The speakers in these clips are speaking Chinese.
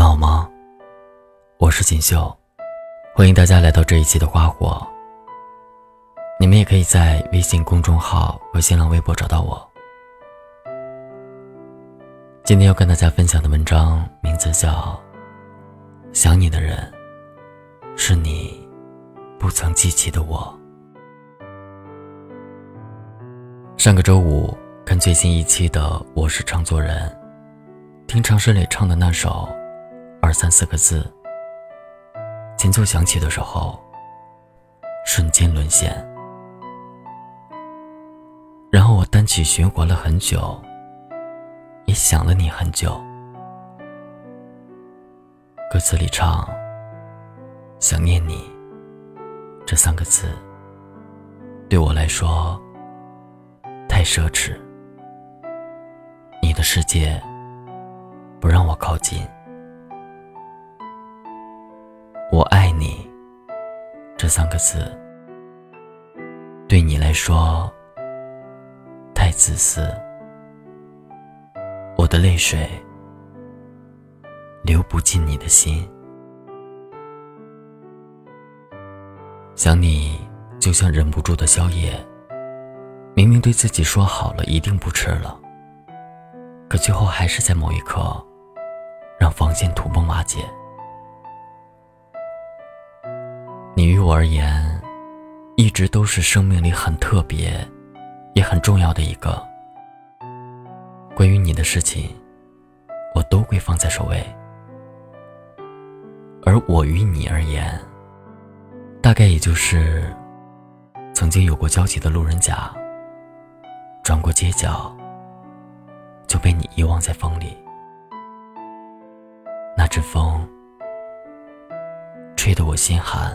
们好吗？我是锦绣，欢迎大家来到这一期的花火。你们也可以在微信公众号和新浪微博找到我。今天要跟大家分享的文章名字叫《想你的人是你不曾记起的我》。上个周五看最新一期的《我是唱作人》，听常石磊唱的那首《二三四个字》，前奏响起的时候，瞬间沦陷。然后我单曲循环了很久，也想了你很久。歌词里唱“想念你”这三个字，对我来说太奢侈。你的世界不让我靠近，我爱你这三个字，对你来说。太自私，我的泪水流不进你的心。想你就像忍不住的宵夜，明明对自己说好了一定不吃了，可最后还是在某一刻让防线土崩瓦解。你于我而言，一直都是生命里很特别。也很重要的一个，关于你的事情，我都会放在首位。而我与你而言，大概也就是曾经有过交集的路人甲，转过街角就被你遗忘在风里。那阵风，吹得我心寒。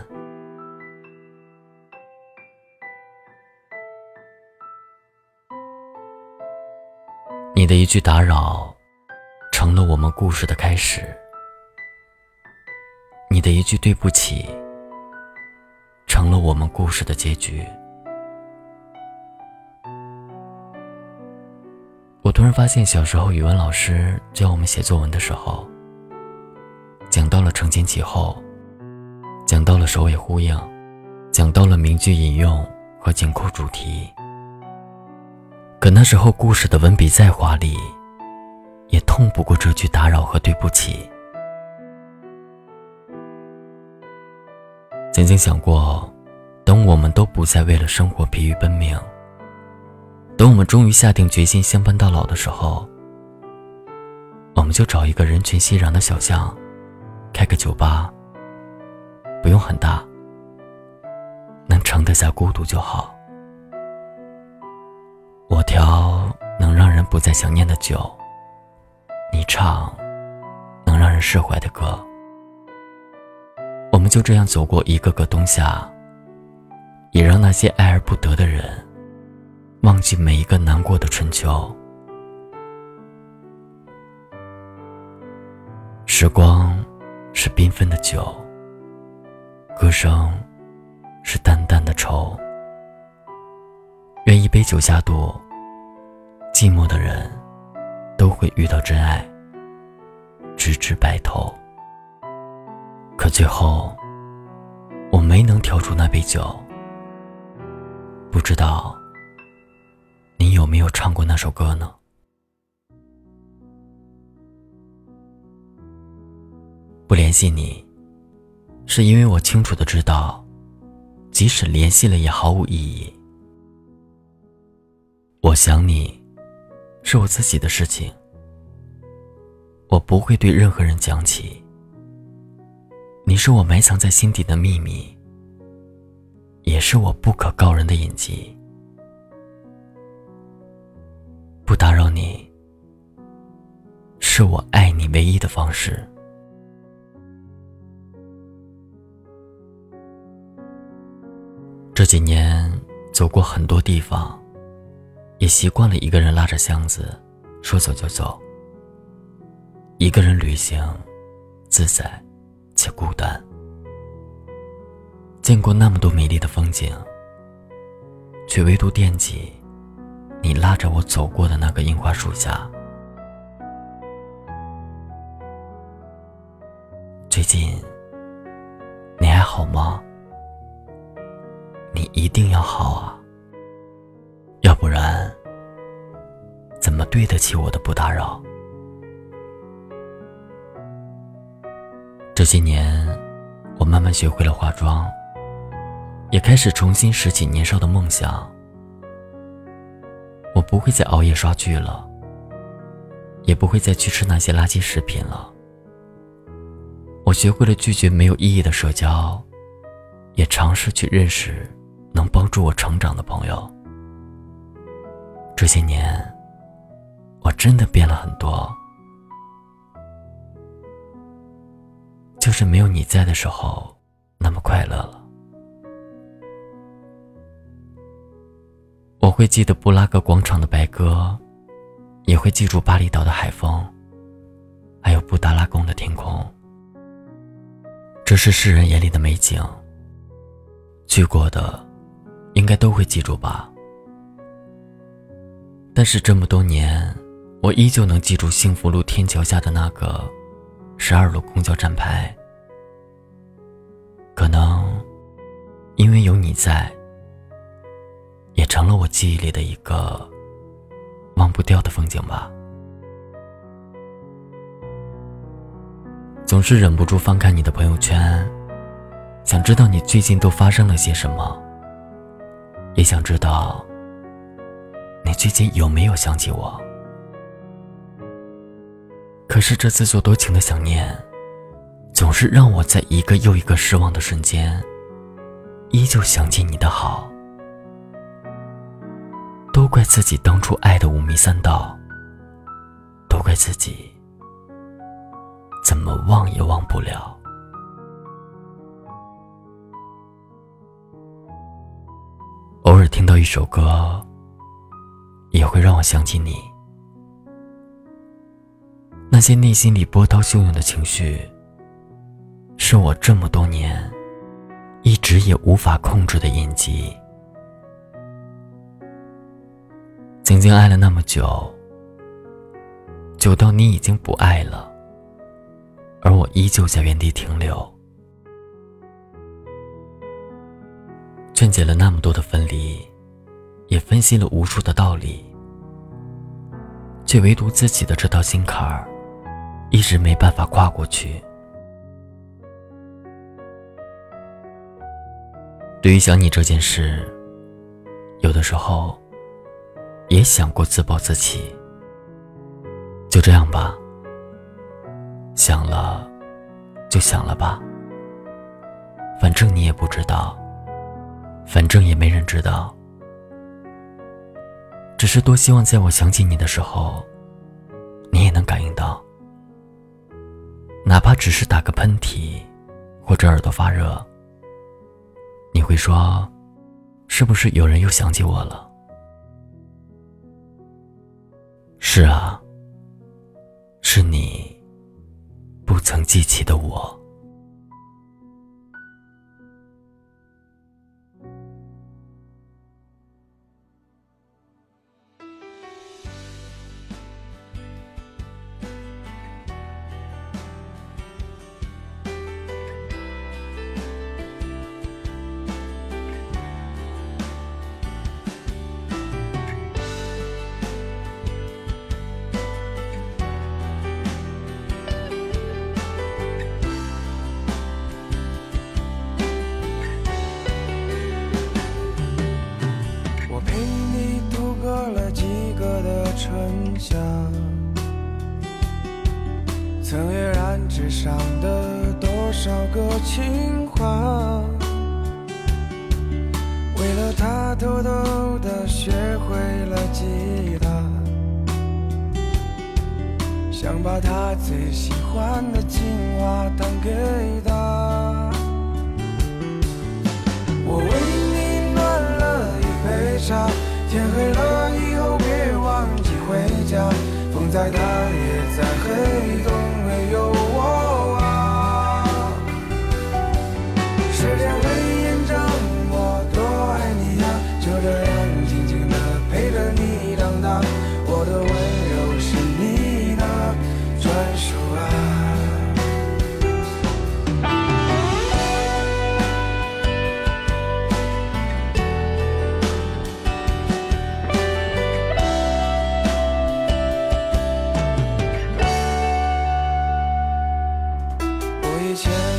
你的一句打扰，成了我们故事的开始。你的一句对不起，成了我们故事的结局。我突然发现，小时候语文老师教我们写作文的时候，讲到了承前启后，讲到了首尾呼应，讲到了名句引用和紧扣主题。可那时候，故事的文笔再华丽，也痛不过这句打扰和对不起。曾经想过，等我们都不再为了生活疲于奔命，等我们终于下定决心相伴到老的时候，我们就找一个人群熙攘的小巷，开个酒吧，不用很大，能盛得下孤独就好。我调能让人不再想念的酒，你唱能让人释怀的歌。我们就这样走过一个个冬夏，也让那些爱而不得的人忘记每一个难过的春秋。时光是缤纷的酒，歌声是淡淡的愁。愿一杯酒下肚，寂寞的人都会遇到真爱，直至白头。可最后，我没能调出那杯酒。不知道你有没有唱过那首歌呢？不联系你，是因为我清楚的知道，即使联系了也毫无意义。我想你，是我自己的事情，我不会对任何人讲起。你是我埋藏在心底的秘密，也是我不可告人的隐疾。不打扰你，是我爱你唯一的方式。这几年走过很多地方。也习惯了一个人拉着箱子，说走就走。一个人旅行，自在且孤单。见过那么多美丽的风景，却唯独惦记你拉着我走过的那个樱花树下。最近你还好吗？你一定要好啊，要不然怎么对得起我的不打扰？这些年，我慢慢学会了化妆，也开始重新拾起年少的梦想。我不会再熬夜刷剧了，也不会再去吃那些垃圾食品了。我学会了拒绝没有意义的社交，也尝试去认识能帮助我成长的朋友。这些年，我真的变了很多。就是没有你在的时候，那么快乐了。我会记得布拉格广场的白鸽，也会记住巴厘岛的海风，还有布达拉宫的天空。这是世人眼里的美景。去过的，应该都会记住吧。但是这么多年，我依旧能记住幸福路天桥下的那个。十二路公交站牌，可能因为有你在，也成了我记忆里的一个忘不掉的风景吧。总是忍不住翻看你的朋友圈，想知道你最近都发生了些什么，也想知道你最近有没有想起我。可是这自作多情的想念，总是让我在一个又一个失望的瞬间，依旧想起你的好。都怪自己当初爱的五迷三道，都怪自己怎么忘也忘不了。偶尔听到一首歌，也会让我想起你。那些内心里波涛汹涌的情绪，是我这么多年一直也无法控制的印记。曾经爱了那么久，久到你已经不爱了，而我依旧在原地停留。劝解了那么多的分离，也分析了无数的道理，却唯独自己的这道心坎儿。一直没办法跨过去。对于想你这件事，有的时候也想过自暴自弃。就这样吧，想了就想了吧，反正你也不知道，反正也没人知道。只是多希望在我想起你的时候，你也能感应到。哪怕只是打个喷嚏，或者耳朵发热，你会说：“是不是有人又想起我了？”是啊，是你不曾记起的我。然纸上的多少个情话，为了他偷偷的学会了吉他，想把他最喜欢的情话弹给他。我为你暖了一杯茶，天黑了以后别忘记回家，风再大也再黑前。